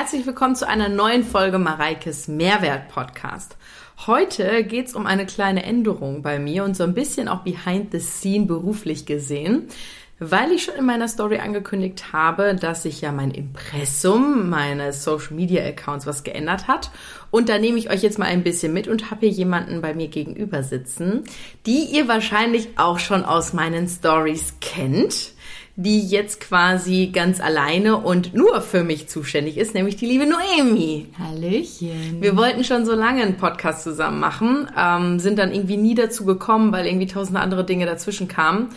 Herzlich willkommen zu einer neuen Folge Mareikes Mehrwert Podcast. Heute geht's um eine kleine Änderung bei mir und so ein bisschen auch behind the scene beruflich gesehen, weil ich schon in meiner Story angekündigt habe, dass sich ja mein Impressum meines Social Media Accounts was geändert hat. Und da nehme ich euch jetzt mal ein bisschen mit und habe hier jemanden bei mir gegenüber sitzen, die ihr wahrscheinlich auch schon aus meinen Stories kennt die jetzt quasi ganz alleine und nur für mich zuständig ist, nämlich die liebe Noemi. Hallöchen. Wir wollten schon so lange einen Podcast zusammen machen, ähm, sind dann irgendwie nie dazu gekommen, weil irgendwie tausende andere Dinge dazwischen kamen.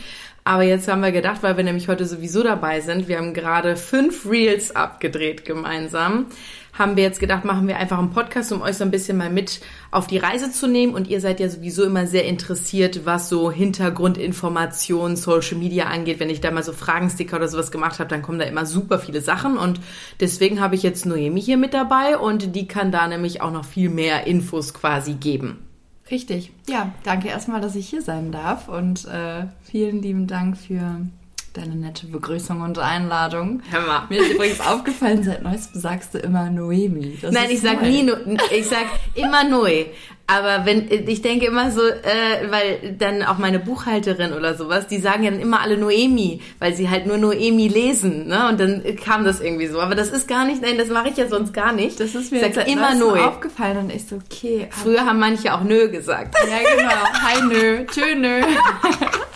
Aber jetzt haben wir gedacht, weil wir nämlich heute sowieso dabei sind, wir haben gerade fünf Reels abgedreht gemeinsam, haben wir jetzt gedacht, machen wir einfach einen Podcast, um euch so ein bisschen mal mit auf die Reise zu nehmen. Und ihr seid ja sowieso immer sehr interessiert, was so Hintergrundinformationen, Social Media angeht. Wenn ich da mal so Fragensticker oder sowas gemacht habe, dann kommen da immer super viele Sachen. Und deswegen habe ich jetzt Noemi hier mit dabei und die kann da nämlich auch noch viel mehr Infos quasi geben. Richtig. Ja, danke erstmal, dass ich hier sein darf und äh, vielen lieben Dank für deine nette Begrüßung und Einladung. Hör mal. Mir ist übrigens aufgefallen, seit neuestem sagst du immer Noemi. Das Nein, ich sag neu. nie, no ich sag immer Noe. Aber wenn, ich denke immer so, äh, weil dann auch meine Buchhalterin oder sowas, die sagen ja dann immer alle Noemi, weil sie halt nur Noemi lesen, ne? Und dann kam das irgendwie so. Aber das ist gar nicht, nein, das mache ich ja sonst gar nicht. Das ist mir ich sag immer Noe. aufgefallen und ich so, okay. Früher haben manche auch Nö gesagt. Ja, genau. Hi Nö, tschö Nö.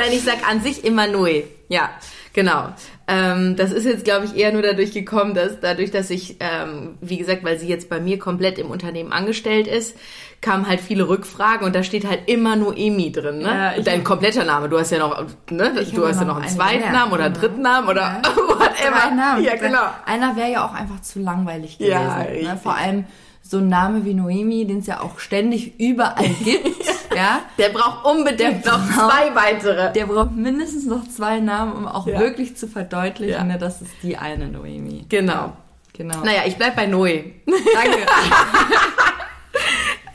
Nein, ich sag an sich immer Noe. Ja, genau. Ähm, das ist jetzt, glaube ich, eher nur dadurch gekommen, dass dadurch, dass ich, ähm, wie gesagt, weil sie jetzt bei mir komplett im Unternehmen angestellt ist, kamen halt viele Rückfragen und da steht halt immer Noemi drin, ne? Ja, Dein kompletter Name. Du hast ja noch, ne? Du hast ja noch einen zweiten Namen oder einen genau. dritten Namen oder ja. whatever. Namen. Ja, genau. Einer wäre ja auch einfach zu langweilig gewesen. Ja, ne? Vor allem so ein Name wie Noemi, den es ja auch ständig überall gibt, ja. Der braucht unbedingt der noch braucht, zwei weitere. Der braucht mindestens noch zwei Namen, um auch ja. wirklich zu verdeutlichen, ja. ne, das ist die eine Noemi. Genau. Genau. Naja, ich bleib bei Noe. Danke.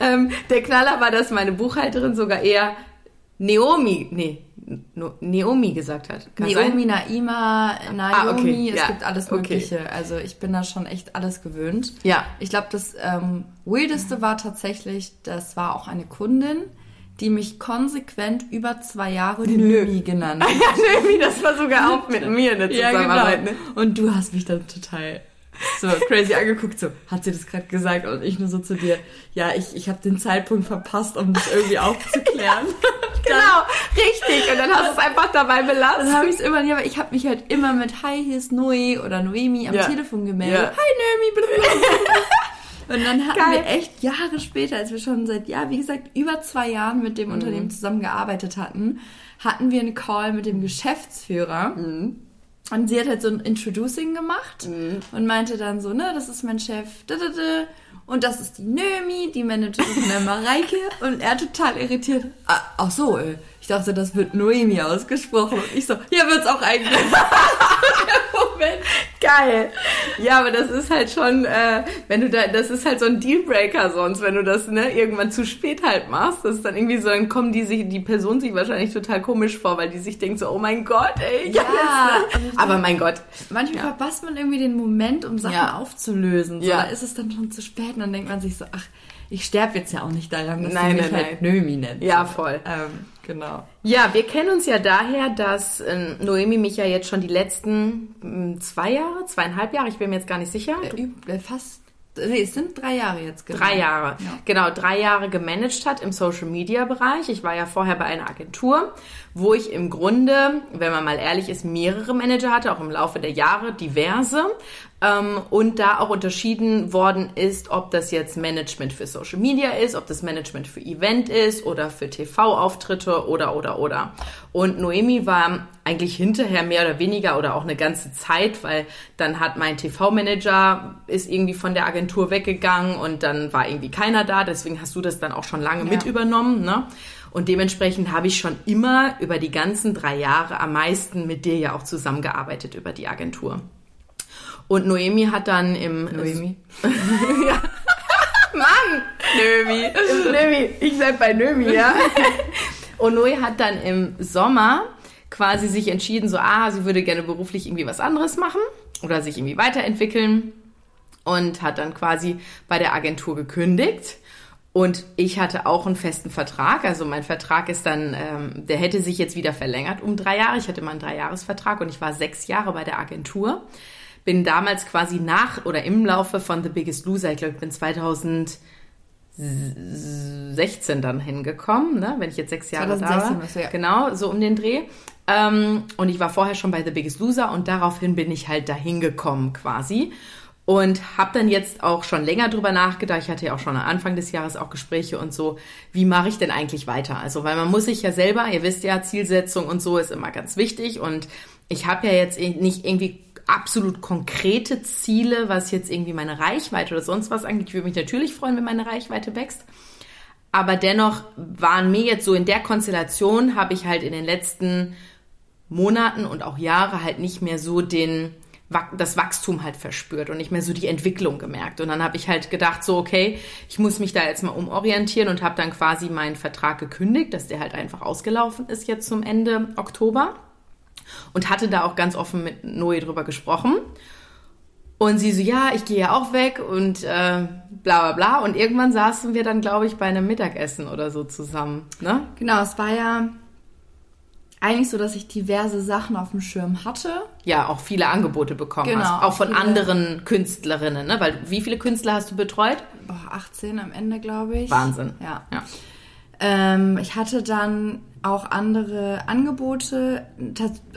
ähm, der Knaller war, dass meine Buchhalterin sogar eher Naomi, nee, Naomi gesagt hat. Kann Naomi, sein? Naima, Naomi, ah, okay. es ja. gibt alles Mögliche. Okay. Also ich bin da schon echt alles gewöhnt. Ja. Ich glaube, das ähm, Weirdeste war tatsächlich, das war auch eine Kundin, die mich konsequent über zwei Jahre die Nömi genannt hat. ja, Nömi, das war sogar auch mit mir eine Zusammenarbeit. Ja, genau. Und du hast mich dann total so crazy angeguckt, so, hat sie das gerade gesagt? Und ich nur so zu dir, ja, ich, ich habe den Zeitpunkt verpasst, um das irgendwie aufzuklären. genau, richtig. Und dann hast du es einfach dabei belassen. Dann habe ich es immer, ja, aber ich habe mich halt immer mit Hi, hier ist Noe oder Noemi am ja. Telefon gemeldet. Ja. Hi Noemi. Und dann hatten Geil. wir echt Jahre später, als wir schon seit, ja, wie gesagt, über zwei Jahren mit dem mhm. Unternehmen zusammengearbeitet hatten, hatten wir einen Call mit dem Geschäftsführer. Mhm. Und sie hat halt so ein Introducing gemacht mhm. und meinte dann so, ne, das ist mein Chef, und das ist die Nömi, die Managerin von der Mareike. Und er total irritiert. Ah, ach so, ey. Ich dachte, das wird Noemi ausgesprochen. Und ich so, ja, wird's auch eigentlich. Moment. Geil. Ja, aber das ist halt schon, äh, wenn du da, das ist halt so ein Dealbreaker sonst, wenn du das ne, irgendwann zu spät halt machst. Das ist dann irgendwie so, dann kommen die sich, die Person sich wahrscheinlich total komisch vor, weil die sich denkt so, oh mein Gott, ey. Ja, jetzt, ne? aber mein Gott. Manchmal ja. verpasst man irgendwie den Moment, um Sachen ja. aufzulösen. So, ja. Da ist es dann schon zu spät und dann denkt man sich so, ach, ich sterbe jetzt ja auch nicht daran, dass nein, du mich nein, halt nein. Nömi nennt. Ja, voll. Ähm, genau. Ja, wir kennen uns ja daher, dass äh, Noemi mich ja jetzt schon die letzten hm, zwei Jahre, zweieinhalb Jahre, ich bin mir jetzt gar nicht sicher. Äh, fast Nee, es sind drei Jahre jetzt. Genau. Drei Jahre. Ja. Genau, drei Jahre gemanagt hat im Social Media Bereich. Ich war ja vorher bei einer Agentur, wo ich im Grunde, wenn man mal ehrlich ist, mehrere Manager hatte, auch im Laufe der Jahre, diverse. Ähm, und da auch unterschieden worden ist, ob das jetzt Management für Social Media ist, ob das Management für Event ist oder für TV-Auftritte oder, oder, oder. Und Noemi war eigentlich hinterher mehr oder weniger oder auch eine ganze Zeit, weil dann hat mein TV-Manager ist irgendwie von der Agentur weggegangen und dann war irgendwie keiner da. Deswegen hast du das dann auch schon lange ja. mit übernommen, ne? Und dementsprechend habe ich schon immer über die ganzen drei Jahre am meisten mit dir ja auch zusammengearbeitet über die Agentur. Und Noemi hat dann im... Noemi? ja. Mann! Noemi. Noemi. Ich bleib bei Noemi, ja. Und Noe hat dann im Sommer quasi sich entschieden, so, ah, sie würde gerne beruflich irgendwie was anderes machen oder sich irgendwie weiterentwickeln. und hat dann quasi bei der Agentur gekündigt. Und ich hatte auch einen festen Vertrag. Also mein Vertrag ist dann, ähm, der hätte sich jetzt wieder verlängert um drei Jahre. Ich hatte mal einen Dreijahresvertrag und ich war sechs Jahre bei der Agentur. Bin damals quasi nach oder im Laufe von The Biggest Loser, ich glaube, ich bin 2016 dann hingekommen, ne? wenn ich jetzt sechs Jahre 2016 da war. Du, ja. Genau, so um den Dreh. Ähm, und ich war vorher schon bei The Biggest Loser und daraufhin bin ich halt dahin gekommen quasi. Und habe dann jetzt auch schon länger drüber nachgedacht. Ich hatte ja auch schon am Anfang des Jahres auch Gespräche und so. Wie mache ich denn eigentlich weiter? Also, weil man muss sich ja selber, ihr wisst ja, Zielsetzung und so ist immer ganz wichtig. Und ich habe ja jetzt nicht irgendwie absolut konkrete Ziele, was jetzt irgendwie meine Reichweite oder sonst was angeht. Ich würde mich natürlich freuen, wenn meine Reichweite wächst. Aber dennoch waren mir jetzt so in der Konstellation, habe ich halt in den letzten Monaten und auch Jahre halt nicht mehr so den das Wachstum halt verspürt und nicht mehr so die Entwicklung gemerkt. Und dann habe ich halt gedacht, so, okay, ich muss mich da jetzt mal umorientieren und habe dann quasi meinen Vertrag gekündigt, dass der halt einfach ausgelaufen ist jetzt zum Ende Oktober. Und hatte da auch ganz offen mit Noe drüber gesprochen. Und sie so, ja, ich gehe ja auch weg und äh, bla bla bla. Und irgendwann saßen wir dann, glaube ich, bei einem Mittagessen oder so zusammen. Ne? Genau, es war ja eigentlich so, dass ich diverse Sachen auf dem Schirm hatte. Ja, auch viele Angebote bekommen genau, hast. Auch von viele. anderen Künstlerinnen, ne? Weil wie viele Künstler hast du betreut? Boah, 18 am Ende, glaube ich. Wahnsinn. Ja. ja. Ähm, ich hatte dann auch andere Angebote,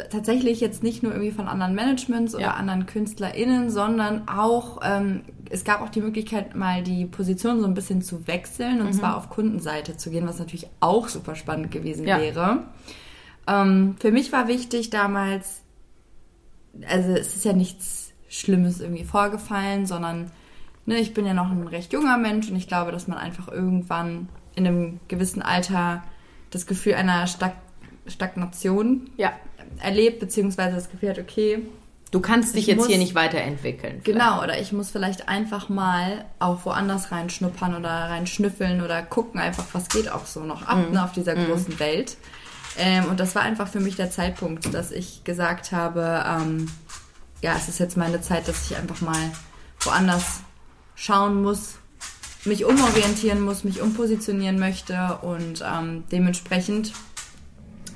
tatsächlich jetzt nicht nur irgendwie von anderen Managements oder ja. anderen KünstlerInnen, sondern auch, ähm, es gab auch die Möglichkeit, mal die Position so ein bisschen zu wechseln und mhm. zwar auf Kundenseite zu gehen, was natürlich auch super spannend gewesen ja. wäre. Ähm, für mich war wichtig damals, also es ist ja nichts Schlimmes irgendwie vorgefallen, sondern ne, ich bin ja noch ein recht junger Mensch und ich glaube, dass man einfach irgendwann in einem gewissen Alter das Gefühl einer Stag Stagnation ja. erlebt, beziehungsweise das Gefühl hat, okay. Du kannst dich jetzt muss, hier nicht weiterentwickeln. Vielleicht. Genau, oder ich muss vielleicht einfach mal auch woanders reinschnuppern oder reinschnüffeln oder gucken einfach, was geht auch so noch ab mhm. ne, auf dieser mhm. großen Welt. Ähm, und das war einfach für mich der Zeitpunkt, dass ich gesagt habe, ähm, ja, es ist jetzt meine Zeit, dass ich einfach mal woanders schauen muss, mich umorientieren muss, mich umpositionieren möchte und ähm, dementsprechend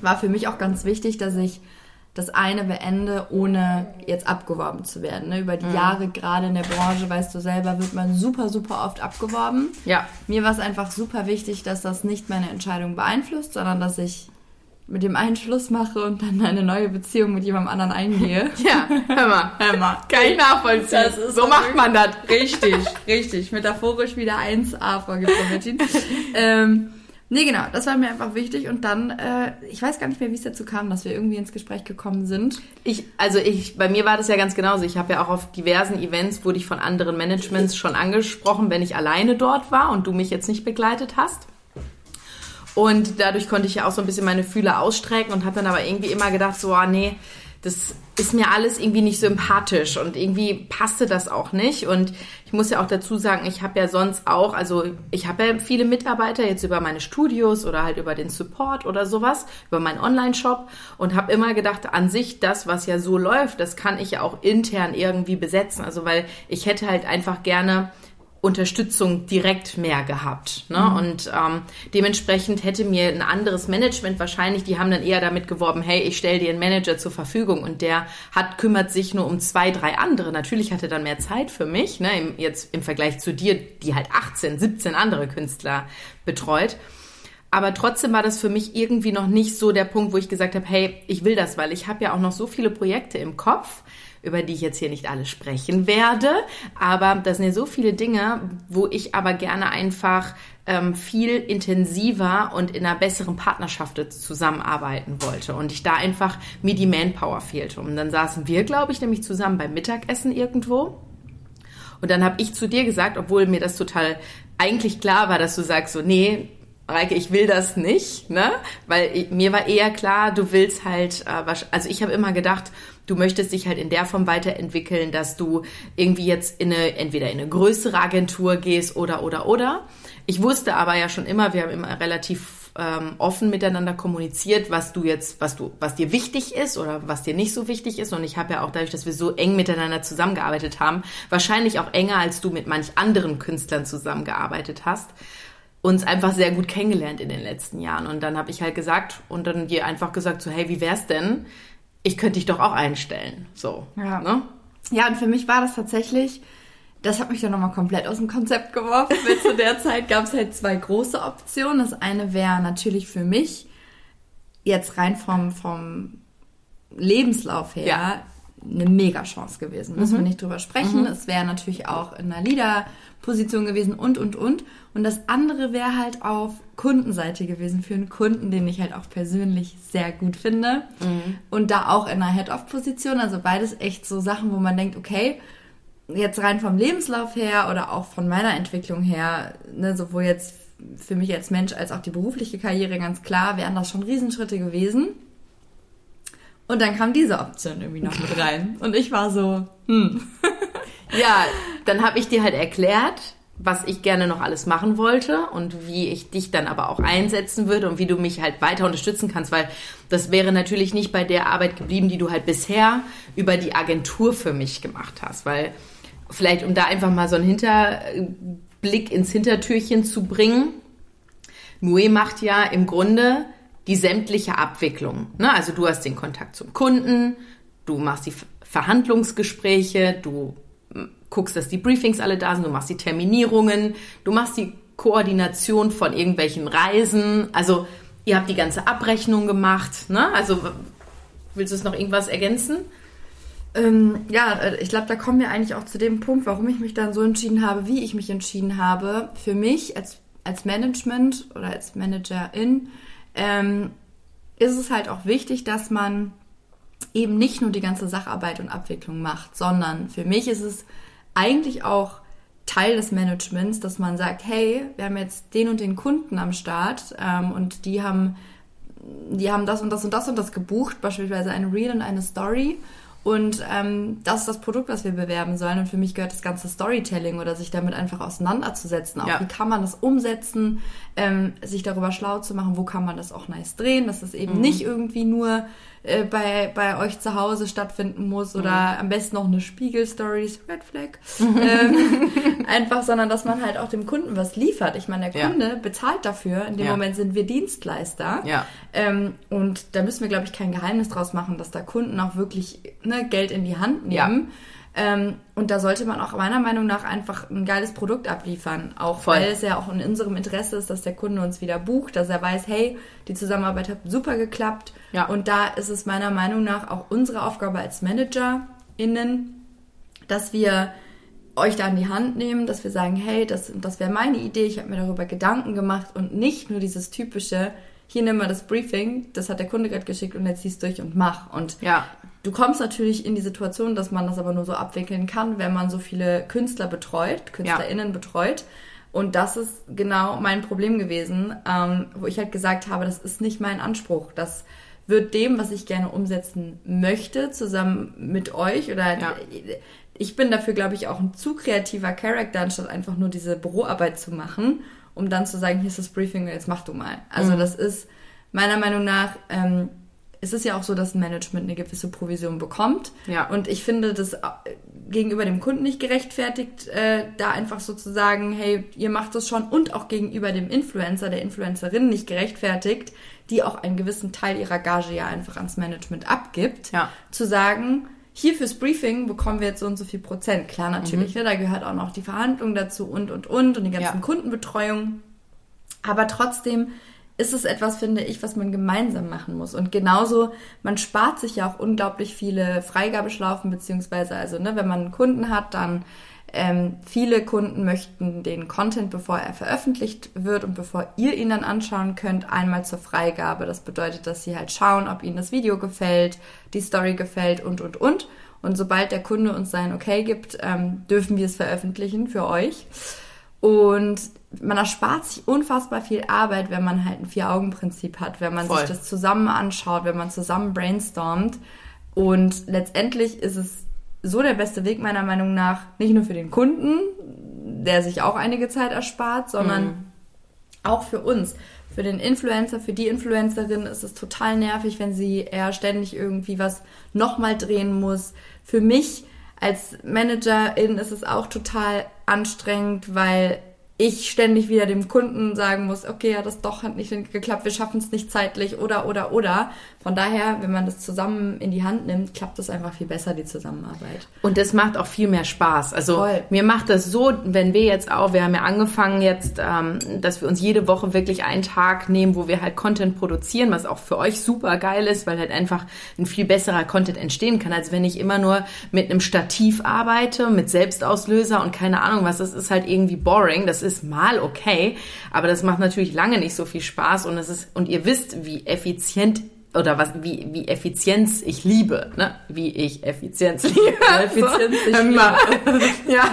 war für mich auch ganz wichtig, dass ich das eine beende, ohne jetzt abgeworben zu werden. Ne? Über die mhm. Jahre gerade in der Branche, weißt du selber, wird man super, super oft abgeworben. Ja. Mir war es einfach super wichtig, dass das nicht meine Entscheidung beeinflusst, sondern dass ich mit dem einen Schluss mache und dann eine neue Beziehung mit jemandem anderen eingehe. Ja, hör mal, hör mal. Kann ich nachvollziehen. so macht man das. Richtig, richtig. Metaphorisch wieder 1a vorgeprogrammt. ähm, nee, genau, das war mir einfach wichtig. Und dann, äh, ich weiß gar nicht mehr, wie es dazu kam, dass wir irgendwie ins Gespräch gekommen sind. Ich, also ich, bei mir war das ja ganz genauso. Ich habe ja auch auf diversen Events, wurde ich von anderen Managements schon angesprochen, wenn ich alleine dort war und du mich jetzt nicht begleitet hast. Und dadurch konnte ich ja auch so ein bisschen meine Fühler ausstrecken und habe dann aber irgendwie immer gedacht, so, ah, nee, das ist mir alles irgendwie nicht sympathisch und irgendwie passte das auch nicht. Und ich muss ja auch dazu sagen, ich habe ja sonst auch, also ich habe ja viele Mitarbeiter jetzt über meine Studios oder halt über den Support oder sowas, über meinen Online-Shop und habe immer gedacht, an sich das, was ja so läuft, das kann ich ja auch intern irgendwie besetzen. Also weil ich hätte halt einfach gerne Unterstützung direkt mehr gehabt. Ne? Mhm. Und ähm, dementsprechend hätte mir ein anderes Management wahrscheinlich, die haben dann eher damit geworben, hey, ich stelle dir einen Manager zur Verfügung und der hat kümmert sich nur um zwei, drei andere. Natürlich hatte dann mehr Zeit für mich, ne? Im, jetzt im Vergleich zu dir, die halt 18, 17 andere Künstler betreut. Aber trotzdem war das für mich irgendwie noch nicht so der Punkt, wo ich gesagt habe, hey, ich will das, weil ich habe ja auch noch so viele Projekte im Kopf über die ich jetzt hier nicht alle sprechen werde. Aber das sind ja so viele Dinge, wo ich aber gerne einfach ähm, viel intensiver und in einer besseren Partnerschaft zusammenarbeiten wollte. Und ich da einfach mir die Manpower fehlte. Und dann saßen wir, glaube ich, nämlich zusammen beim Mittagessen irgendwo. Und dann habe ich zu dir gesagt, obwohl mir das total eigentlich klar war, dass du sagst so, nee, Reike, ich will das nicht, ne? Weil ich, mir war eher klar, du willst halt, äh, also ich habe immer gedacht, du möchtest dich halt in der Form weiterentwickeln, dass du irgendwie jetzt in eine, entweder in eine größere Agentur gehst oder, oder, oder. Ich wusste aber ja schon immer, wir haben immer relativ ähm, offen miteinander kommuniziert, was du jetzt, was du, was dir wichtig ist oder was dir nicht so wichtig ist. Und ich habe ja auch dadurch, dass wir so eng miteinander zusammengearbeitet haben, wahrscheinlich auch enger als du mit manch anderen Künstlern zusammengearbeitet hast, uns einfach sehr gut kennengelernt in den letzten Jahren. Und dann habe ich halt gesagt und dann dir einfach gesagt so, hey, wie wär's denn? Ich könnte dich doch auch einstellen. So. Ja. Ne? Ja, und für mich war das tatsächlich das hat mich dann nochmal komplett aus dem Konzept geworfen, weil zu der Zeit gab es halt zwei große Optionen. Das eine wäre natürlich für mich jetzt rein vom, vom Lebenslauf her ja. Eine Mega-Chance gewesen. Müssen mhm. wir nicht drüber sprechen. Mhm. Es wäre natürlich auch in einer Leader-Position gewesen und, und, und. Und das andere wäre halt auf Kundenseite gewesen für einen Kunden, den ich halt auch persönlich sehr gut finde. Mhm. Und da auch in einer Head-Off-Position. Also beides echt so Sachen, wo man denkt, okay, jetzt rein vom Lebenslauf her oder auch von meiner Entwicklung her, ne, sowohl jetzt für mich als Mensch als auch die berufliche Karriere ganz klar, wären das schon Riesenschritte gewesen. Und dann kam diese Option irgendwie noch mit rein. Und ich war so, hm. ja, dann habe ich dir halt erklärt, was ich gerne noch alles machen wollte und wie ich dich dann aber auch einsetzen würde und wie du mich halt weiter unterstützen kannst, weil das wäre natürlich nicht bei der Arbeit geblieben, die du halt bisher über die Agentur für mich gemacht hast, weil vielleicht um da einfach mal so einen Hinterblick ins Hintertürchen zu bringen. Mue macht ja im Grunde die sämtliche Abwicklung. Ne? Also du hast den Kontakt zum Kunden, du machst die Verhandlungsgespräche, du hm, guckst, dass die Briefings alle da sind, du machst die Terminierungen, du machst die Koordination von irgendwelchen Reisen. Also ihr habt die ganze Abrechnung gemacht. Ne? Also willst du es noch irgendwas ergänzen? Ähm, ja, äh, ich glaube, da kommen wir eigentlich auch zu dem Punkt, warum ich mich dann so entschieden habe, wie ich mich entschieden habe. Für mich als, als Management oder als Managerin ähm, ist es halt auch wichtig, dass man eben nicht nur die ganze Sacharbeit und Abwicklung macht, sondern für mich ist es eigentlich auch Teil des Managements, dass man sagt, hey, wir haben jetzt den und den Kunden am Start ähm, und die haben, die haben das und das und das und das gebucht, beispielsweise eine Reel und eine Story. Und ähm, das ist das Produkt, was wir bewerben sollen. Und für mich gehört das ganze Storytelling oder sich damit einfach auseinanderzusetzen. Auch ja. wie kann man das umsetzen, ähm, sich darüber schlau zu machen, wo kann man das auch nice drehen, dass das eben mhm. nicht irgendwie nur äh, bei, bei euch zu Hause stattfinden muss oder mhm. am besten noch eine Spiegel-Stories, Red Flag. Mhm. Ähm, einfach, sondern dass man halt auch dem Kunden was liefert. Ich meine, der Kunde ja. bezahlt dafür. In dem ja. Moment sind wir Dienstleister. Ja. Ähm, und da müssen wir, glaube ich, kein Geheimnis draus machen, dass da Kunden auch wirklich ne, Geld in die Hand nehmen. Ähm, und da sollte man auch meiner Meinung nach einfach ein geiles Produkt abliefern. Auch Voll. weil es ja auch in unserem Interesse ist, dass der Kunde uns wieder bucht, dass er weiß, hey, die Zusammenarbeit hat super geklappt. Ja. Und da ist es meiner Meinung nach auch unsere Aufgabe als ManagerInnen, dass wir euch da in die Hand nehmen, dass wir sagen, hey, das, das wäre meine Idee, ich habe mir darüber Gedanken gemacht und nicht nur dieses typische, hier nimm mal das Briefing, das hat der Kunde gerade geschickt und jetzt ziehst durch und mach. Und ja. du kommst natürlich in die Situation, dass man das aber nur so abwickeln kann, wenn man so viele Künstler betreut, KünstlerInnen ja. betreut. Und das ist genau mein Problem gewesen, ähm, wo ich halt gesagt habe, das ist nicht mein Anspruch. Das wird dem, was ich gerne umsetzen möchte, zusammen mit euch oder ja. ich bin dafür, glaube ich, auch ein zu kreativer Charakter, anstatt einfach nur diese Büroarbeit zu machen um dann zu sagen, hier ist das Briefing, jetzt mach du mal. Also mhm. das ist meiner Meinung nach, ähm, es ist ja auch so, dass ein Management eine gewisse Provision bekommt. Ja. Und ich finde das äh, gegenüber dem Kunden nicht gerechtfertigt, äh, da einfach so zu sagen, hey, ihr macht das schon und auch gegenüber dem Influencer, der Influencerin nicht gerechtfertigt, die auch einen gewissen Teil ihrer Gage ja einfach ans Management abgibt, ja. zu sagen, hier fürs Briefing bekommen wir jetzt so und so viel Prozent. Klar, natürlich, mhm. ne, da gehört auch noch die Verhandlung dazu und, und, und und die ganzen ja. Kundenbetreuung. Aber trotzdem ist es etwas, finde ich, was man gemeinsam machen muss. Und genauso, man spart sich ja auch unglaublich viele Freigabeschlaufen, beziehungsweise, also, ne, wenn man einen Kunden hat, dann ähm, viele Kunden möchten den Content, bevor er veröffentlicht wird und bevor ihr ihn dann anschauen könnt, einmal zur Freigabe. Das bedeutet, dass sie halt schauen, ob ihnen das Video gefällt, die Story gefällt und, und, und. Und sobald der Kunde uns sein Okay gibt, ähm, dürfen wir es veröffentlichen für euch. Und man erspart sich unfassbar viel Arbeit, wenn man halt ein Vier-Augen-Prinzip hat, wenn man Voll. sich das zusammen anschaut, wenn man zusammen brainstormt. Und letztendlich ist es so der beste Weg meiner Meinung nach, nicht nur für den Kunden, der sich auch einige Zeit erspart, sondern mhm. auch für uns. Für den Influencer, für die Influencerin ist es total nervig, wenn sie eher ständig irgendwie was nochmal drehen muss. Für mich als Managerin ist es auch total anstrengend, weil ich ständig wieder dem Kunden sagen muss, okay, ja, das doch hat nicht geklappt, wir schaffen es nicht zeitlich oder oder oder. Von daher, wenn man das zusammen in die Hand nimmt, klappt es einfach viel besser, die Zusammenarbeit. Und das macht auch viel mehr Spaß. Also Voll. mir macht das so, wenn wir jetzt auch, wir haben ja angefangen jetzt, ähm, dass wir uns jede Woche wirklich einen Tag nehmen, wo wir halt Content produzieren, was auch für euch super geil ist, weil halt einfach ein viel besserer Content entstehen kann, als wenn ich immer nur mit einem Stativ arbeite, mit Selbstauslöser und keine Ahnung was. Das ist halt irgendwie boring. Das ist mal okay, aber das macht natürlich lange nicht so viel Spaß und es ist, und ihr wisst, wie effizient oder was, wie, wie Effizienz ich liebe, ne? Wie ich Effizienz liebe. Effizienz so, ich liebe. ja,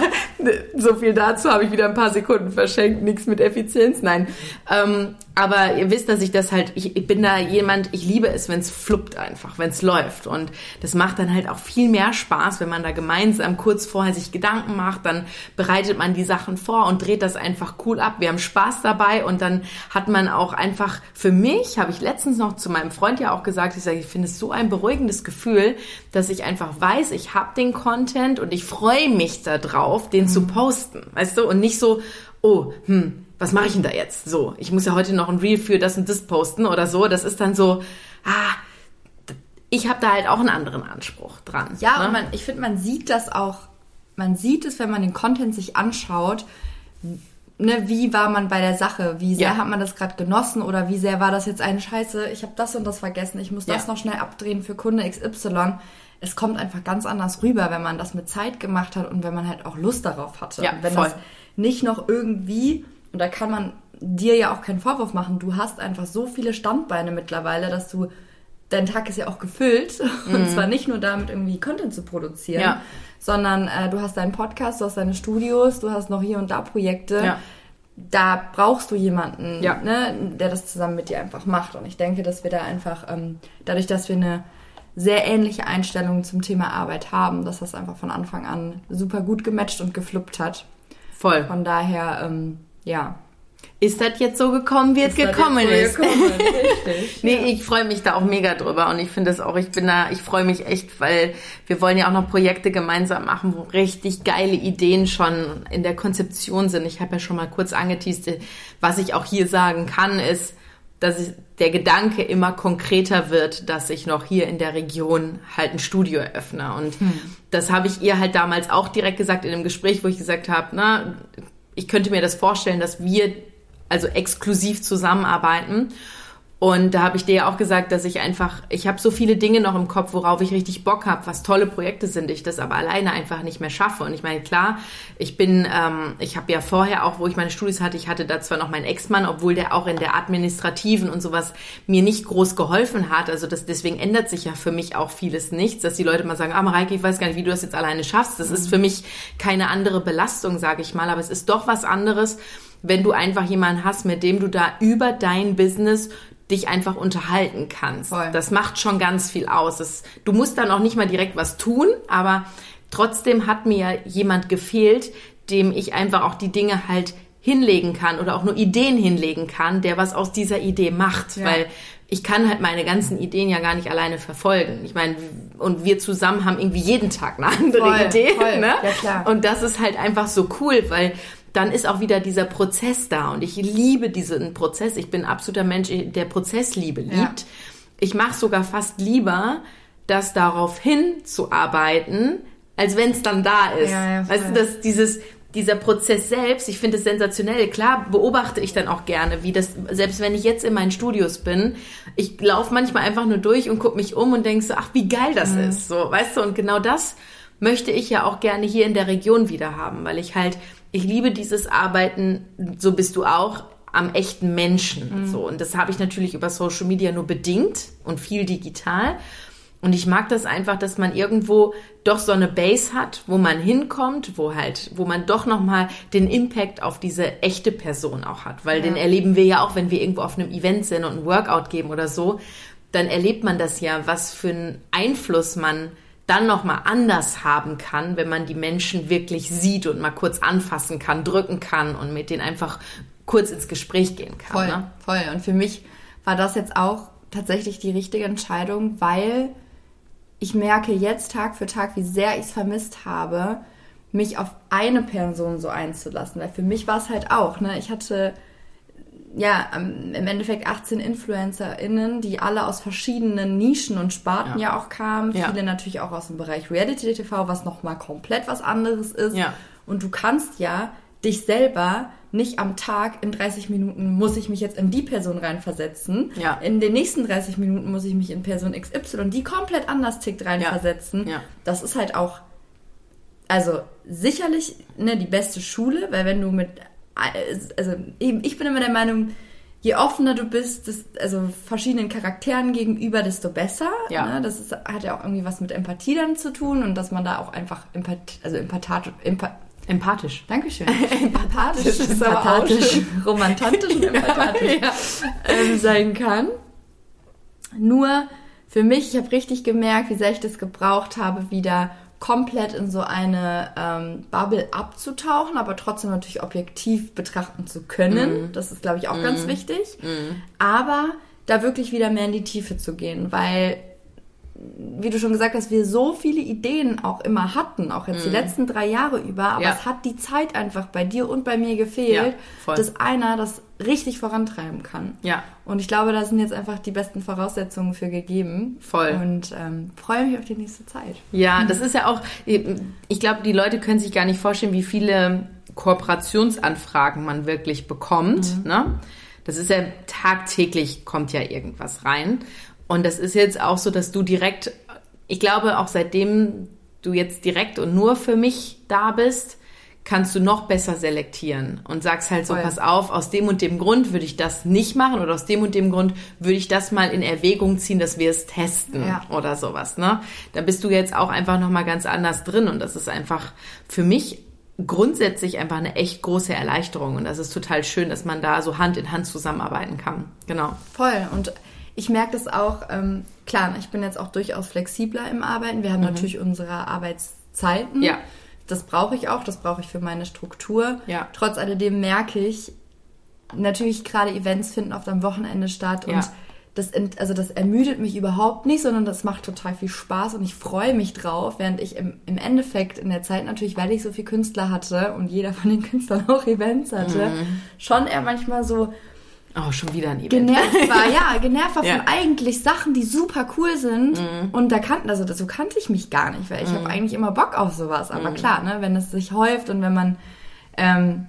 so viel dazu habe ich wieder ein paar Sekunden verschenkt, nichts mit Effizienz, nein. Ähm, aber ihr wisst, dass ich das halt, ich, ich bin da jemand, ich liebe es, wenn es fluppt einfach, wenn es läuft. Und das macht dann halt auch viel mehr Spaß, wenn man da gemeinsam kurz vorher sich Gedanken macht, dann bereitet man die Sachen vor und dreht das einfach cool ab. Wir haben Spaß dabei und dann hat man auch einfach, für mich, habe ich letztens noch zu meinem Freund ja auch gesagt, ich sage, ich finde es so ein beruhigendes Gefühl, dass ich einfach weiß, ich habe den Content und ich freue mich darauf, den mhm. zu posten, weißt du, und nicht so, oh, hm, was mache ich denn da jetzt? So, ich muss ja heute noch ein Reel für das und das posten oder so. Das ist dann so, ah, ich habe da halt auch einen anderen Anspruch dran. Ja, ne? und man, ich finde, man sieht das auch, man sieht es, wenn man den Content sich anschaut, ne, wie war man bei der Sache? Wie sehr ja. hat man das gerade genossen oder wie sehr war das jetzt eine Scheiße? Ich habe das und das vergessen, ich muss das ja. noch schnell abdrehen für Kunde XY. Es kommt einfach ganz anders rüber, wenn man das mit Zeit gemacht hat und wenn man halt auch Lust darauf hatte. Ja, und wenn voll. das nicht noch irgendwie und da kann man dir ja auch keinen Vorwurf machen. Du hast einfach so viele Standbeine mittlerweile, dass du, dein Tag ist ja auch gefüllt. Mhm. Und zwar nicht nur damit, irgendwie Content zu produzieren, ja. sondern äh, du hast deinen Podcast, du hast deine Studios, du hast noch hier und da Projekte. Ja. Da brauchst du jemanden, ja. ne, der das zusammen mit dir einfach macht. Und ich denke, dass wir da einfach, ähm, dadurch, dass wir eine sehr ähnliche Einstellung zum Thema Arbeit haben, dass das einfach von Anfang an super gut gematcht und gefluppt hat. Voll. Von daher, ähm, ja. Ist das jetzt so gekommen, wie es gekommen ist? So gekommen? Richtig, nee, ja. ich freue mich da auch mega drüber und ich finde es auch, ich bin da, ich freue mich echt, weil wir wollen ja auch noch Projekte gemeinsam machen, wo richtig geile Ideen schon in der Konzeption sind. Ich habe ja schon mal kurz angeteased, was ich auch hier sagen kann, ist, dass ich, der Gedanke immer konkreter wird, dass ich noch hier in der Region halt ein Studio eröffne. Und hm. das habe ich ihr halt damals auch direkt gesagt in einem Gespräch, wo ich gesagt habe, na, ich könnte mir das vorstellen, dass wir also exklusiv zusammenarbeiten und da habe ich dir ja auch gesagt, dass ich einfach, ich habe so viele Dinge noch im Kopf, worauf ich richtig Bock habe, was tolle Projekte sind, ich das aber alleine einfach nicht mehr schaffe. Und ich meine, klar, ich bin, ähm, ich habe ja vorher auch, wo ich meine Studies hatte, ich hatte da zwar noch meinen Ex-Mann, obwohl der auch in der administrativen und sowas mir nicht groß geholfen hat. Also das, deswegen ändert sich ja für mich auch vieles nichts, dass die Leute mal sagen, ah Mareike, ich weiß gar nicht, wie du das jetzt alleine schaffst. Das mhm. ist für mich keine andere Belastung, sage ich mal, aber es ist doch was anderes, wenn du einfach jemanden hast, mit dem du da über dein Business dich einfach unterhalten kannst. Voll. Das macht schon ganz viel aus. Das, du musst dann auch nicht mal direkt was tun, aber trotzdem hat mir jemand gefehlt, dem ich einfach auch die Dinge halt hinlegen kann oder auch nur Ideen hinlegen kann, der was aus dieser Idee macht, ja. weil ich kann halt meine ganzen Ideen ja gar nicht alleine verfolgen. Ich meine, und wir zusammen haben irgendwie jeden Tag eine andere voll, Idee. Voll. Ne? Ja, klar. Und das ist halt einfach so cool, weil dann ist auch wieder dieser Prozess da. Und ich liebe diesen Prozess. Ich bin ein absoluter Mensch, der Prozessliebe liebt. Ja. Ich mache sogar fast lieber, das darauf hinzuarbeiten, als wenn es dann da ist. Ja, ja, weißt du, dass dieses, dieser Prozess selbst, ich finde es sensationell. Klar beobachte ich dann auch gerne, wie das, selbst wenn ich jetzt in meinen Studios bin, ich laufe manchmal einfach nur durch und gucke mich um und denke so, ach, wie geil das mhm. ist. So, weißt du, und genau das möchte ich ja auch gerne hier in der Region wieder haben, weil ich halt ich liebe dieses Arbeiten, so bist du auch, am echten Menschen. Mhm. So. Und das habe ich natürlich über Social Media nur bedingt und viel digital. Und ich mag das einfach, dass man irgendwo doch so eine Base hat, wo man hinkommt, wo halt, wo man doch nochmal den Impact auf diese echte Person auch hat. Weil ja. den erleben wir ja auch, wenn wir irgendwo auf einem Event sind und ein Workout geben oder so, dann erlebt man das ja, was für einen Einfluss man dann nochmal anders haben kann, wenn man die Menschen wirklich sieht und mal kurz anfassen kann, drücken kann und mit denen einfach kurz ins Gespräch gehen kann. Voll, ne? voll. Und für mich war das jetzt auch tatsächlich die richtige Entscheidung, weil ich merke jetzt Tag für Tag, wie sehr ich es vermisst habe, mich auf eine Person so einzulassen. Weil für mich war es halt auch, ne? Ich hatte ja im Endeffekt 18 InfluencerInnen, die alle aus verschiedenen Nischen und Sparten ja, ja auch kamen. Ja. Viele natürlich auch aus dem Bereich Reality TV, was nochmal komplett was anderes ist. Ja. Und du kannst ja dich selber nicht am Tag in 30 Minuten muss ich mich jetzt in die Person reinversetzen. Ja. In den nächsten 30 Minuten muss ich mich in Person XY, die komplett anders tickt, reinversetzen. Ja. Ja. Das ist halt auch, also sicherlich ne, die beste Schule, weil wenn du mit, also eben, ich bin immer der Meinung, je offener du bist, das, also verschiedenen Charakteren gegenüber, desto besser. Ja. Ne? Das ist, hat ja auch irgendwie was mit Empathie dann zu tun und dass man da auch einfach empath, also empathatisch, empath, Empathisch. Dankeschön. empathisch, ist empathisch, romantisch und empathisch ja. ähm, sein kann. Nur für mich, ich habe richtig gemerkt, wie sehr ich das gebraucht habe, wieder komplett in so eine ähm, Bubble abzutauchen, aber trotzdem natürlich objektiv betrachten zu können. Mm. Das ist, glaube ich, auch mm. ganz wichtig. Mm. Aber da wirklich wieder mehr in die Tiefe zu gehen, weil wie du schon gesagt hast, wir so viele Ideen auch immer hatten, auch jetzt die mhm. letzten drei Jahre über, aber ja. es hat die Zeit einfach bei dir und bei mir gefehlt, ja, dass einer das richtig vorantreiben kann. Ja. Und ich glaube, da sind jetzt einfach die besten Voraussetzungen für gegeben. Voll. Und ähm, freue mich auf die nächste Zeit. Ja, das ist ja auch, ich glaube, die Leute können sich gar nicht vorstellen, wie viele Kooperationsanfragen man wirklich bekommt. Mhm. Ne? Das ist ja tagtäglich kommt ja irgendwas rein. Und das ist jetzt auch so, dass du direkt, ich glaube auch seitdem du jetzt direkt und nur für mich da bist, kannst du noch besser selektieren und sagst halt so, Voll. pass auf, aus dem und dem Grund würde ich das nicht machen oder aus dem und dem Grund würde ich das mal in Erwägung ziehen, dass wir es testen ja. oder sowas, ne? Da bist du jetzt auch einfach nochmal ganz anders drin und das ist einfach für mich grundsätzlich einfach eine echt große Erleichterung und das ist total schön, dass man da so Hand in Hand zusammenarbeiten kann. Genau. Voll und ich merke das auch, ähm, klar, ich bin jetzt auch durchaus flexibler im Arbeiten. Wir haben mhm. natürlich unsere Arbeitszeiten. Ja. Das brauche ich auch, das brauche ich für meine Struktur. Ja. Trotz alledem merke ich, natürlich gerade Events finden oft am Wochenende statt und ja. das, also das ermüdet mich überhaupt nicht, sondern das macht total viel Spaß und ich freue mich drauf, während ich im, im Endeffekt in der Zeit natürlich, weil ich so viele Künstler hatte und jeder von den Künstlern auch Events hatte, mhm. schon eher manchmal so, Oh, schon wieder ein Event. Genervt war, ja, genervt war ja. von eigentlich Sachen, die super cool sind. Mhm. Und da kannten, also so kannte ich mich gar nicht, weil ich mhm. habe eigentlich immer Bock auf sowas. Aber mhm. klar, ne, wenn es sich häuft und wenn man ähm,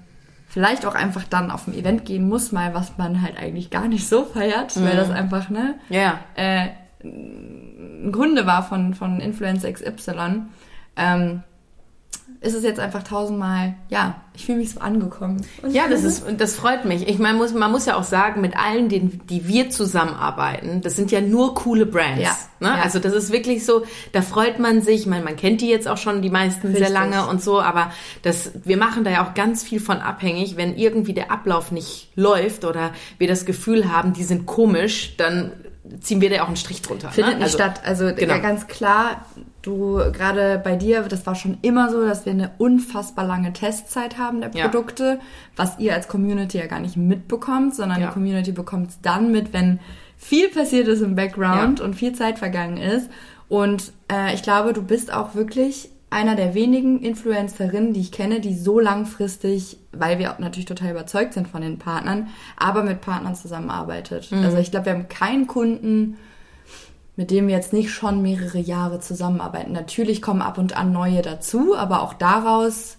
vielleicht auch einfach dann auf ein Event gehen muss, mal was man halt eigentlich gar nicht so feiert, weil das mhm. einfach, ne, ja. äh, ein Kunde war von, von Influencer XY. Ähm, ist es jetzt einfach tausendmal, ja, ich fühle mich so angekommen. ja, das ist, das freut mich. Ich meine, muss, man muss ja auch sagen, mit allen, denen, die wir zusammenarbeiten, das sind ja nur coole Brands. Ja, ne? ja. Also das ist wirklich so, da freut man sich. Ich meine, man kennt die jetzt auch schon die meisten Richtig. sehr lange und so, aber das, wir machen da ja auch ganz viel von abhängig. Wenn irgendwie der Ablauf nicht läuft oder wir das Gefühl haben, die sind komisch, dann ziehen wir da auch einen Strich drunter. Findet ne? nicht also, statt. Also genau. ganz klar, du gerade bei dir, das war schon immer so, dass wir eine unfassbar lange Testzeit haben der Produkte, ja. was ihr als Community ja gar nicht mitbekommt, sondern ja. die Community bekommt es dann mit, wenn viel passiert ist im Background ja. und viel Zeit vergangen ist. Und äh, ich glaube, du bist auch wirklich einer der wenigen Influencerinnen, die ich kenne, die so langfristig, weil wir natürlich total überzeugt sind von den Partnern, aber mit Partnern zusammenarbeitet. Mhm. Also ich glaube, wir haben keinen Kunden, mit dem wir jetzt nicht schon mehrere Jahre zusammenarbeiten. Natürlich kommen ab und an neue dazu, aber auch daraus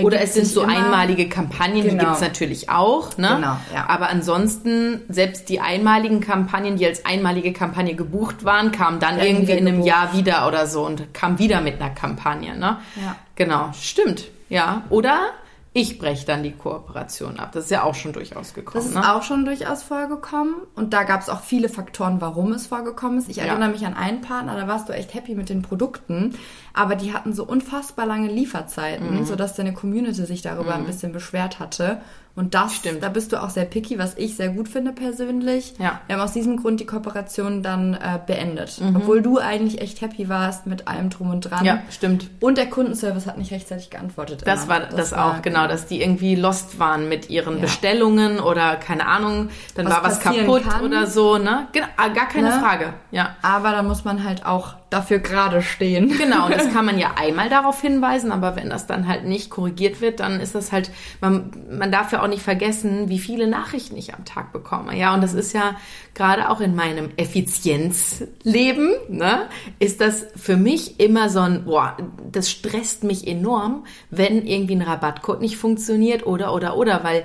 oder es sind so einmalige Kampagnen, genau. die gibt's natürlich auch. Ne? Genau, ja. Aber ansonsten, selbst die einmaligen Kampagnen, die als einmalige Kampagne gebucht waren, kamen dann ja, irgendwie in einem gebucht. Jahr wieder oder so und kam wieder mit einer Kampagne. Ne? Ja. Genau, stimmt. Ja. Oder ich breche dann die Kooperation ab. Das ist ja auch schon durchaus gekommen. Das ist ne? auch schon durchaus vorgekommen. Und da gab es auch viele Faktoren, warum es vorgekommen ist. Ich erinnere ja. mich an einen Partner, da warst du echt happy mit den Produkten. Aber die hatten so unfassbar lange Lieferzeiten, mhm. sodass deine Community sich darüber mhm. ein bisschen beschwert hatte. Und das stimmt. Da bist du auch sehr picky, was ich sehr gut finde persönlich. Ja. Wir haben aus diesem Grund die Kooperation dann äh, beendet. Mhm. Obwohl du eigentlich echt happy warst mit allem drum und dran. Ja, stimmt. Und der Kundenservice hat nicht rechtzeitig geantwortet. Das immer. war das, das war, auch, genau. Dass die irgendwie lost waren mit ihren ja. Bestellungen oder keine Ahnung, dann was war was kaputt kann. oder so, ne? Genau, gar keine ne? Frage, ja. Aber da muss man halt auch dafür gerade stehen. Genau, und das kann man ja einmal darauf hinweisen, aber wenn das dann halt nicht korrigiert wird, dann ist das halt, man, man darf ja auch nicht vergessen, wie viele Nachrichten ich am Tag bekomme. Ja, und das ist ja gerade auch in meinem Effizienzleben, ne, ist das für mich immer so ein, boah, das stresst mich enorm, wenn irgendwie ein Rabattcode nicht funktioniert oder, oder, oder, weil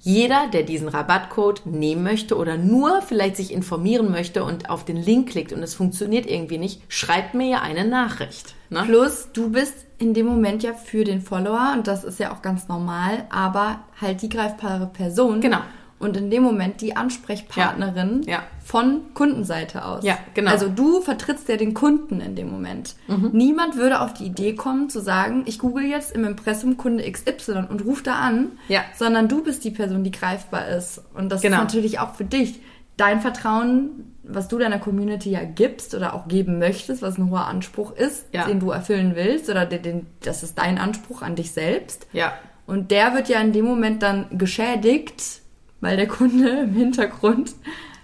jeder, der diesen Rabattcode nehmen möchte oder nur vielleicht sich informieren möchte und auf den Link klickt und es funktioniert irgendwie nicht, schreibt mir ja eine Nachricht. Ne? Plus, du bist in dem Moment ja für den Follower und das ist ja auch ganz normal, aber halt die greifbare Person. Genau und in dem Moment die Ansprechpartnerin ja, ja. von Kundenseite aus. Ja, genau. Also du vertrittst ja den Kunden in dem Moment. Mhm. Niemand würde auf die Idee kommen zu sagen, ich google jetzt im Impressum Kunde XY und ruf da an, ja. sondern du bist die Person, die greifbar ist. Und das genau. ist natürlich auch für dich dein Vertrauen, was du deiner Community ja gibst oder auch geben möchtest, was ein hoher Anspruch ist, ja. den du erfüllen willst oder den, den, das ist dein Anspruch an dich selbst. Ja. Und der wird ja in dem Moment dann geschädigt, weil der Kunde im Hintergrund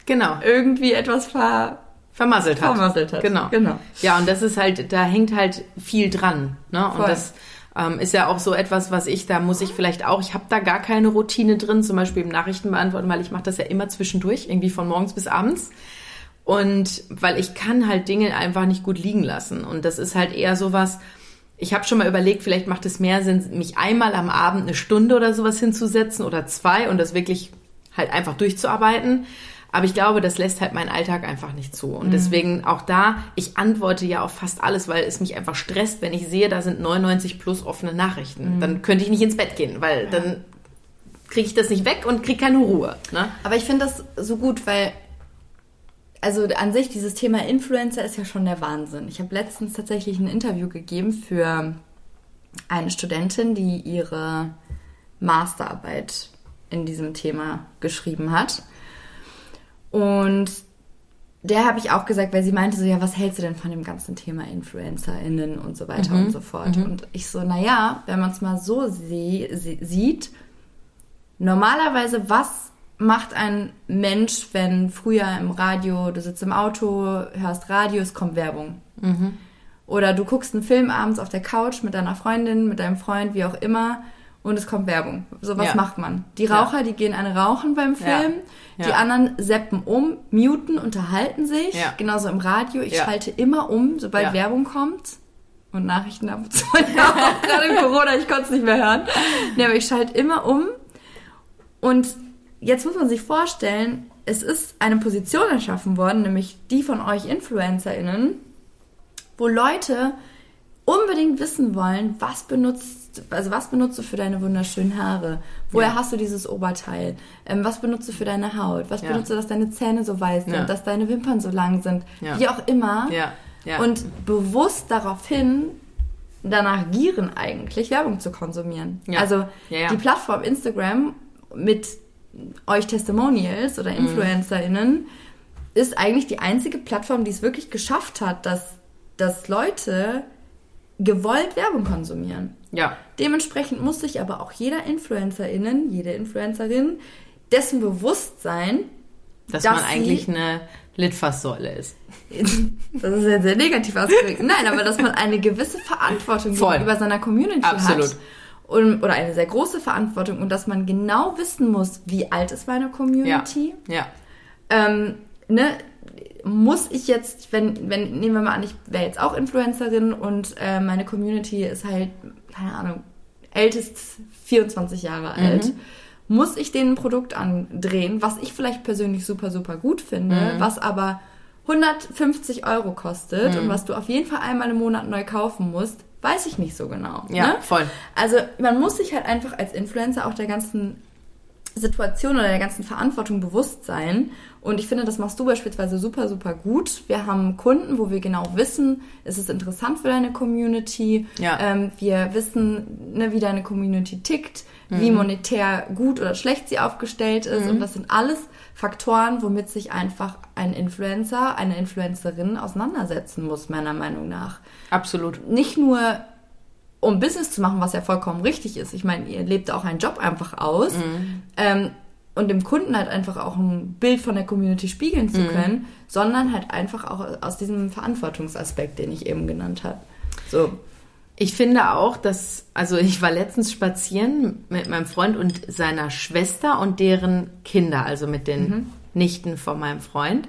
genau irgendwie etwas ver vermasselt hat. Vermasselt hat. Genau. genau. Ja, und das ist halt, da hängt halt viel dran. Ne? Und das ähm, ist ja auch so etwas, was ich, da muss ich vielleicht auch, ich habe da gar keine Routine drin, zum Beispiel im Nachrichten beantworten, weil ich mache das ja immer zwischendurch, irgendwie von morgens bis abends. Und weil ich kann halt Dinge einfach nicht gut liegen lassen. Und das ist halt eher sowas, ich habe schon mal überlegt, vielleicht macht es mehr Sinn, mich einmal am Abend eine Stunde oder sowas hinzusetzen oder zwei und das wirklich halt einfach durchzuarbeiten. Aber ich glaube, das lässt halt meinen Alltag einfach nicht zu. Und mhm. deswegen auch da, ich antworte ja auf fast alles, weil es mich einfach stresst, wenn ich sehe, da sind 99 plus offene Nachrichten. Mhm. Dann könnte ich nicht ins Bett gehen, weil ja. dann kriege ich das nicht weg und kriege keine Ruhe. Ne? Aber ich finde das so gut, weil also an sich dieses Thema Influencer ist ja schon der Wahnsinn. Ich habe letztens tatsächlich ein Interview gegeben für eine Studentin, die ihre Masterarbeit in diesem Thema geschrieben hat. Und der habe ich auch gesagt, weil sie meinte so, ja, was hältst du denn von dem ganzen Thema InfluencerInnen und so weiter mhm. und so fort. Mhm. Und ich so, naja, wenn man es mal so sie, sie, sieht, normalerweise, was macht ein Mensch, wenn früher im Radio, du sitzt im Auto, hörst Radio, es kommt Werbung. Mhm. Oder du guckst einen Film abends auf der Couch mit deiner Freundin, mit deinem Freund, wie auch immer und es kommt Werbung. So was ja. macht man. Die Raucher, ja. die gehen eine rauchen beim Film, ja. die anderen seppen um, muten, unterhalten sich. Genauso im Radio. Ich schalte immer um, sobald Werbung kommt. Und Nachrichten ab und zu. Ja, gerade in Corona, ich konnte es nicht mehr hören. Nee, aber ich schalte immer um. Und jetzt muss man sich vorstellen, es ist eine Position erschaffen worden, nämlich die von euch InfluencerInnen, wo Leute unbedingt wissen wollen, was benutzt, also was benutzt du für deine wunderschönen Haare? Woher ja. hast du dieses Oberteil? Ähm, was benutzt du für deine Haut? Was ja. benutzt du, dass deine Zähne so weiß sind, dass deine Wimpern so lang sind? Wie auch immer. Und bewusst daraufhin danach gieren eigentlich, Werbung zu konsumieren. Also die Plattform Instagram mit euch Testimonials oder mhm. InfluencerInnen mhm. ist eigentlich die einzige Plattform, die es wirklich geschafft hat, dass, dass Leute gewollt Werbung konsumieren. Ja. Dementsprechend muss sich aber auch jeder InfluencerInnen, jede Influencerin dessen bewusst sein, dass, dass man eigentlich eine Litfaßsäule ist. Das ist ja sehr negativ ausgedrückt. Nein, aber dass man eine gewisse Verantwortung Voll. gegenüber seiner Community Absolut. hat. Und, oder eine sehr große Verantwortung und dass man genau wissen muss, wie alt ist meine Community. Ja. ja. Ähm, ne, muss ich jetzt, wenn, wenn, nehmen wir mal an, ich wäre jetzt auch Influencerin und äh, meine Community ist halt, keine Ahnung, ältest 24 Jahre mhm. alt, muss ich denen ein Produkt andrehen, was ich vielleicht persönlich super, super gut finde, mhm. was aber 150 Euro kostet mhm. und was du auf jeden Fall einmal im Monat neu kaufen musst, weiß ich nicht so genau. Ja, ne? voll. Also man muss sich halt einfach als Influencer auch der ganzen Situation oder der ganzen Verantwortung bewusst sein. Und ich finde, das machst du beispielsweise super, super gut. Wir haben Kunden, wo wir genau wissen, es ist interessant für deine Community. Ja. Ähm, wir wissen, ne, wie deine Community tickt, mhm. wie monetär gut oder schlecht sie aufgestellt ist. Mhm. Und das sind alles Faktoren, womit sich einfach ein Influencer, eine Influencerin auseinandersetzen muss, meiner Meinung nach. Absolut. Nicht nur um Business zu machen, was ja vollkommen richtig ist. Ich meine, ihr lebt auch einen Job einfach aus. Mhm. Ähm, und dem Kunden halt einfach auch ein Bild von der Community spiegeln zu mhm. können, sondern halt einfach auch aus diesem Verantwortungsaspekt, den ich eben genannt habe. So. Ich finde auch, dass, also ich war letztens spazieren mit meinem Freund und seiner Schwester und deren Kinder, also mit den mhm. Nichten von meinem Freund,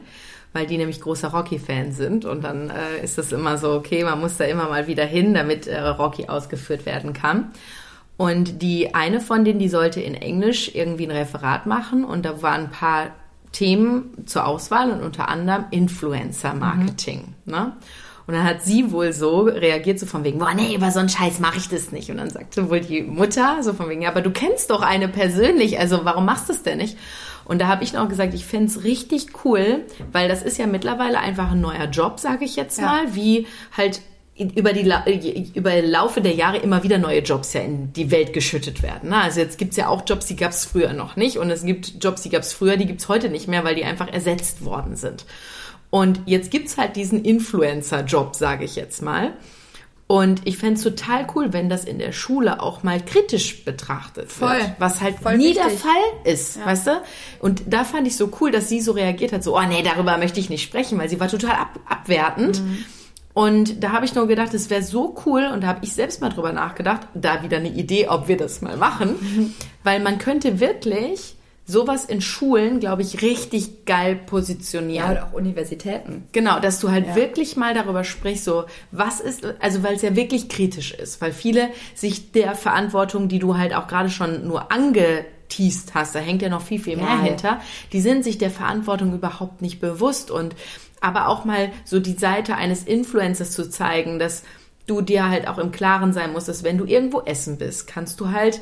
weil die nämlich großer Rocky-Fan sind und dann äh, ist das immer so, okay, man muss da immer mal wieder hin, damit äh, Rocky ausgeführt werden kann. Und die eine von denen, die sollte in Englisch irgendwie ein Referat machen und da waren ein paar Themen zur Auswahl und unter anderem Influencer-Marketing. Mhm. Ne? Und dann hat sie wohl so reagiert, so von wegen, boah, nee, über so einen Scheiß mache ich das nicht. Und dann sagte wohl die Mutter so von wegen, ja, aber du kennst doch eine persönlich, also warum machst du es denn nicht? Und da habe ich noch gesagt, ich finde es richtig cool, weil das ist ja mittlerweile einfach ein neuer Job, sage ich jetzt mal, ja. wie halt über die über Laufe der Jahre immer wieder neue Jobs ja in die Welt geschüttet werden. Ne? Also jetzt gibt's ja auch Jobs, die gab's früher noch nicht und es gibt Jobs, die gab's früher, die gibt's heute nicht mehr, weil die einfach ersetzt worden sind. Und jetzt gibt's halt diesen Influencer-Job, sage ich jetzt mal. Und ich fände total cool, wenn das in der Schule auch mal kritisch betrachtet Voll. wird. Was halt Voll nie wichtig. der Fall ist, ja. weißt du? Und da fand ich so cool, dass sie so reagiert hat, so, oh nee, darüber möchte ich nicht sprechen, weil sie war total ab abwertend. Mhm. Und da habe ich nur gedacht, es wäre so cool, und da habe ich selbst mal drüber nachgedacht, da wieder eine Idee, ob wir das mal machen, weil man könnte wirklich sowas in Schulen, glaube ich, richtig geil positionieren. Ja, und auch Universitäten. Genau, dass du halt ja. wirklich mal darüber sprichst, so, was ist, also weil es ja wirklich kritisch ist, weil viele sich der Verantwortung, die du halt auch gerade schon nur angeteased hast, da hängt ja noch viel, viel mehr ja. hinter, die sind sich der Verantwortung überhaupt nicht bewusst und aber auch mal so die Seite eines Influencers zu zeigen, dass du dir halt auch im Klaren sein musst, dass wenn du irgendwo essen bist, kannst du halt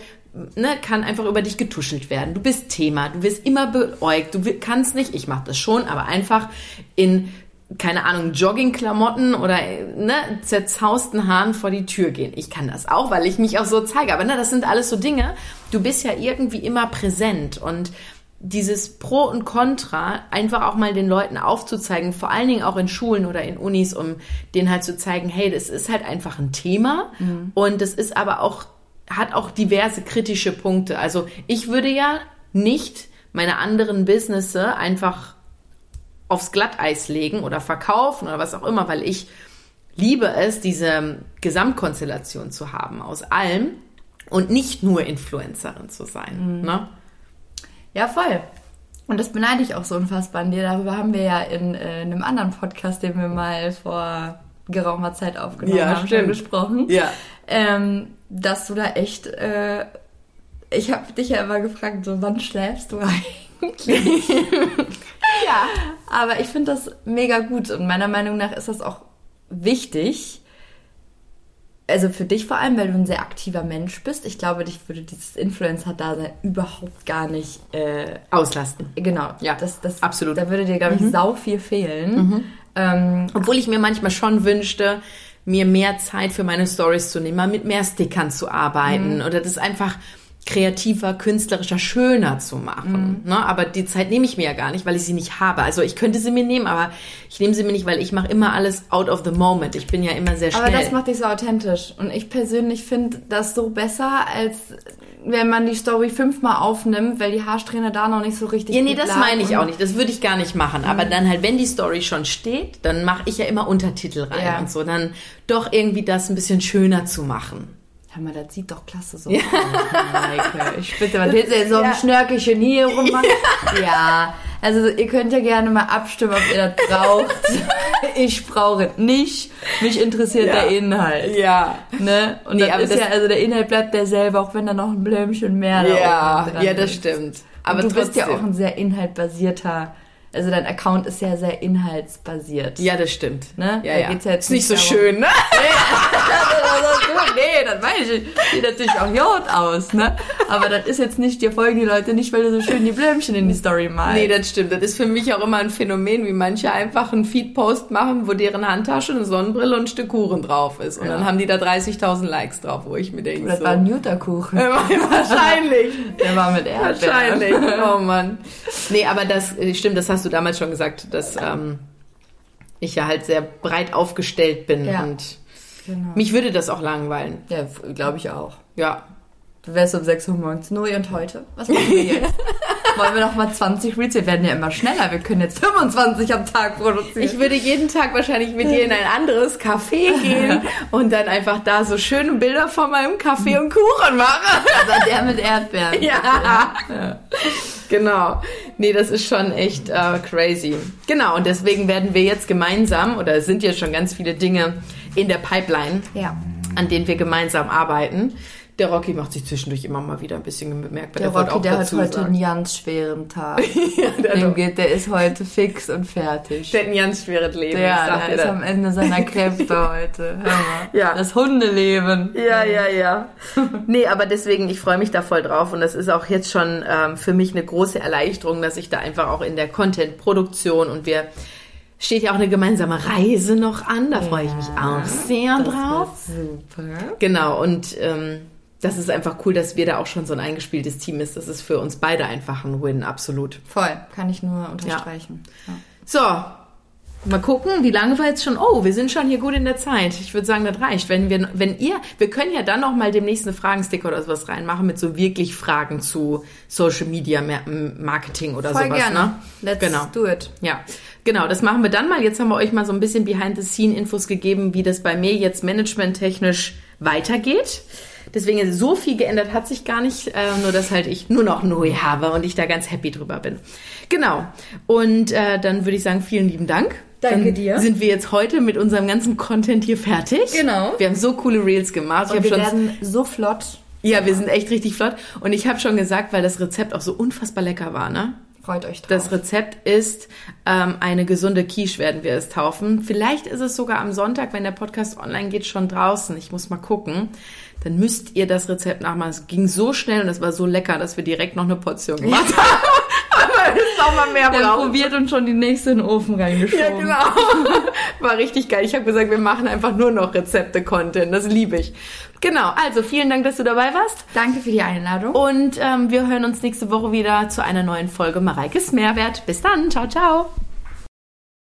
ne, kann einfach über dich getuschelt werden. Du bist Thema, du wirst immer beäugt, du kannst nicht, ich mache das schon, aber einfach in keine Ahnung, Joggingklamotten oder ne, zerzausten Haaren vor die Tür gehen. Ich kann das auch, weil ich mich auch so zeige. Aber ne, das sind alles so Dinge. Du bist ja irgendwie immer präsent und dieses Pro und Contra einfach auch mal den Leuten aufzuzeigen, vor allen Dingen auch in Schulen oder in Unis, um denen halt zu zeigen, hey, das ist halt einfach ein Thema mhm. und das ist aber auch hat auch diverse kritische Punkte. Also ich würde ja nicht meine anderen Businesse einfach aufs Glatteis legen oder verkaufen oder was auch immer, weil ich liebe es, diese Gesamtkonstellation zu haben aus allem und nicht nur Influencerin zu sein. Mhm. Ne? Ja, voll. Und das beneide ich auch so unfassbar an dir. Darüber haben wir ja in, äh, in einem anderen Podcast, den wir mal vor geraumer Zeit aufgenommen ja, haben, stimmt. schon gesprochen. Ja. Ähm, dass du da echt, äh, ich habe dich ja immer gefragt, so wann schläfst du eigentlich? ja. Aber ich finde das mega gut und meiner Meinung nach ist das auch wichtig. Also für dich vor allem, weil du ein sehr aktiver Mensch bist. Ich glaube, dich würde dieses Influencer-Dasein überhaupt gar nicht äh, auslasten. Genau. Ja, das, das, absolut. Da würde dir, glaube ich, mhm. sau viel fehlen. Mhm. Ähm, Obwohl ich mir manchmal schon wünschte, mir mehr Zeit für meine Stories zu nehmen, mal mit mehr Stickern zu arbeiten mhm. oder das einfach kreativer, künstlerischer, schöner zu machen. Mhm. Ne? Aber die Zeit nehme ich mir ja gar nicht, weil ich sie nicht habe. Also ich könnte sie mir nehmen, aber ich nehme sie mir nicht, weil ich mache immer alles out of the moment. Ich bin ja immer sehr schnell. Aber das macht dich so authentisch. Und ich persönlich finde das so besser, als wenn man die Story fünfmal aufnimmt, weil die Haarsträhne da noch nicht so richtig Ja, nee, das meine ich auch nicht. Das würde ich gar nicht machen. Mhm. Aber dann halt, wenn die Story schon steht, dann mache ich ja immer Untertitel rein ja. und so. Dann doch irgendwie das ein bisschen schöner zu machen. Hör mal, das sieht doch klasse so ja. aus, Ich bitte, was hättest du so ein ja. Schnörkelchen hier rummachen? Ja. ja. Also ihr könnt ja gerne mal abstimmen, ob ihr das braucht. ich brauche es nicht. Mich interessiert ja. der Inhalt. Ja. Ne? Und nee, das ist ja, also der Inhalt bleibt derselbe, auch wenn da noch ein Blömchen mehr ja. da Ja, das ist. stimmt. Aber Und du trotzdem. bist ja auch ein sehr inhaltbasierter also dein Account ist ja sehr inhaltsbasiert. Ja, das stimmt. Ne? Ja, da ja. Geht's ja jetzt ist nicht, so darum. schön, ne? nee, das weiß ich. Sieht natürlich auch jod aus, ne? Aber das ist jetzt nicht, dir folgen die Leute nicht, weil du so schön die Blümchen in die Story malst. Nee, das stimmt. Das ist für mich auch immer ein Phänomen, wie manche einfach einen Feed-Post machen, wo deren Handtasche, eine Sonnenbrille und ein Stück Kuchen drauf ist. Und ja. dann haben die da 30.000 Likes drauf, wo ich mir denke, Das so. war ein Newterkuchen. Wahrscheinlich. Der war mit Erdbeeren. Wahrscheinlich. Oh Mann. Nee, aber das stimmt, das hast hast du damals schon gesagt, dass ähm, ich ja halt sehr breit aufgestellt bin ja. und Genau. Mich würde das auch langweilen. Ja, glaube ich auch. Ja. Du wärst um 6 Uhr morgens. Neu und heute? Was machen wir jetzt? Wollen wir noch mal 20 Reels? Wir werden ja immer schneller. Wir können jetzt 25 am Tag produzieren. Ich würde jeden Tag wahrscheinlich mit dir in ein anderes Café gehen und dann einfach da so schöne Bilder von meinem Kaffee und Kuchen machen. Also der mit Erdbeeren. Ja. ja. Genau. Nee, das ist schon echt äh, crazy. Genau, und deswegen werden wir jetzt gemeinsam, oder sind jetzt schon ganz viele Dinge in der Pipeline, ja. an denen wir gemeinsam arbeiten. Der Rocky macht sich zwischendurch immer mal wieder ein bisschen bemerkbar. Der, der Rocky, der hat heute sagen. einen ganz schweren Tag. ja, der, Dem geht, der ist heute fix und fertig. Der hat ein ganz schweres Leben. Ja, der ist am Ende seiner Kräfte heute. Ja. Das Hundeleben. Ja, ja, ja. nee, aber deswegen, ich freue mich da voll drauf und das ist auch jetzt schon ähm, für mich eine große Erleichterung, dass ich da einfach auch in der Content-Produktion und wir steht ja auch eine gemeinsame Reise noch an. Da freue ich mich auch sehr drauf. Super. Genau, und ähm, das ist einfach cool, dass wir da auch schon so ein eingespieltes Team ist. Das ist für uns beide einfach ein Win, absolut. Voll, kann ich nur unterstreichen. Ja. Ja. So, mal gucken, wie lange wir jetzt schon. Oh, wir sind schon hier gut in der Zeit. Ich würde sagen, das reicht. Wenn wir, wenn ihr, wir können ja dann noch mal demnächst eine Fragensticker oder sowas reinmachen mit so wirklich Fragen zu Social Media Marketing oder Voll sowas. Gerne. Ne? Let's genau. do it. Ja, genau. Das machen wir dann mal. Jetzt haben wir euch mal so ein bisschen Behind-the-Scene-Infos gegeben, wie das bei mir jetzt managementtechnisch weitergeht. Deswegen so viel geändert hat sich gar nicht, äh, nur dass halt ich nur noch Nui habe und ich da ganz happy drüber bin. Genau. Und äh, dann würde ich sagen, vielen lieben Dank. Danke dann dir. Sind wir jetzt heute mit unserem ganzen Content hier fertig? Genau. Wir haben so coole Reels gemacht. Und wir werden so flott. Ja, wir sind echt richtig flott. Und ich habe schon gesagt, weil das Rezept auch so unfassbar lecker war, ne? Freut euch drauf. Das Rezept ist ähm, eine gesunde Quiche, werden wir es taufen. Vielleicht ist es sogar am Sonntag, wenn der Podcast online geht, schon draußen. Ich muss mal gucken dann müsst ihr das Rezept nachmachen. Es ging so schnell und es war so lecker, dass wir direkt noch eine Portion gemacht haben. Es auch mal mehr brauchen. probiert und schon die nächste in den Ofen reingeschoben. Ja, genau. War richtig geil. Ich habe gesagt, wir machen einfach nur noch Rezepte-Content. Das liebe ich. Genau, also vielen Dank, dass du dabei warst. Danke für die Einladung. Und ähm, wir hören uns nächste Woche wieder zu einer neuen Folge Mareikes Mehrwert. Bis dann. Ciao, ciao.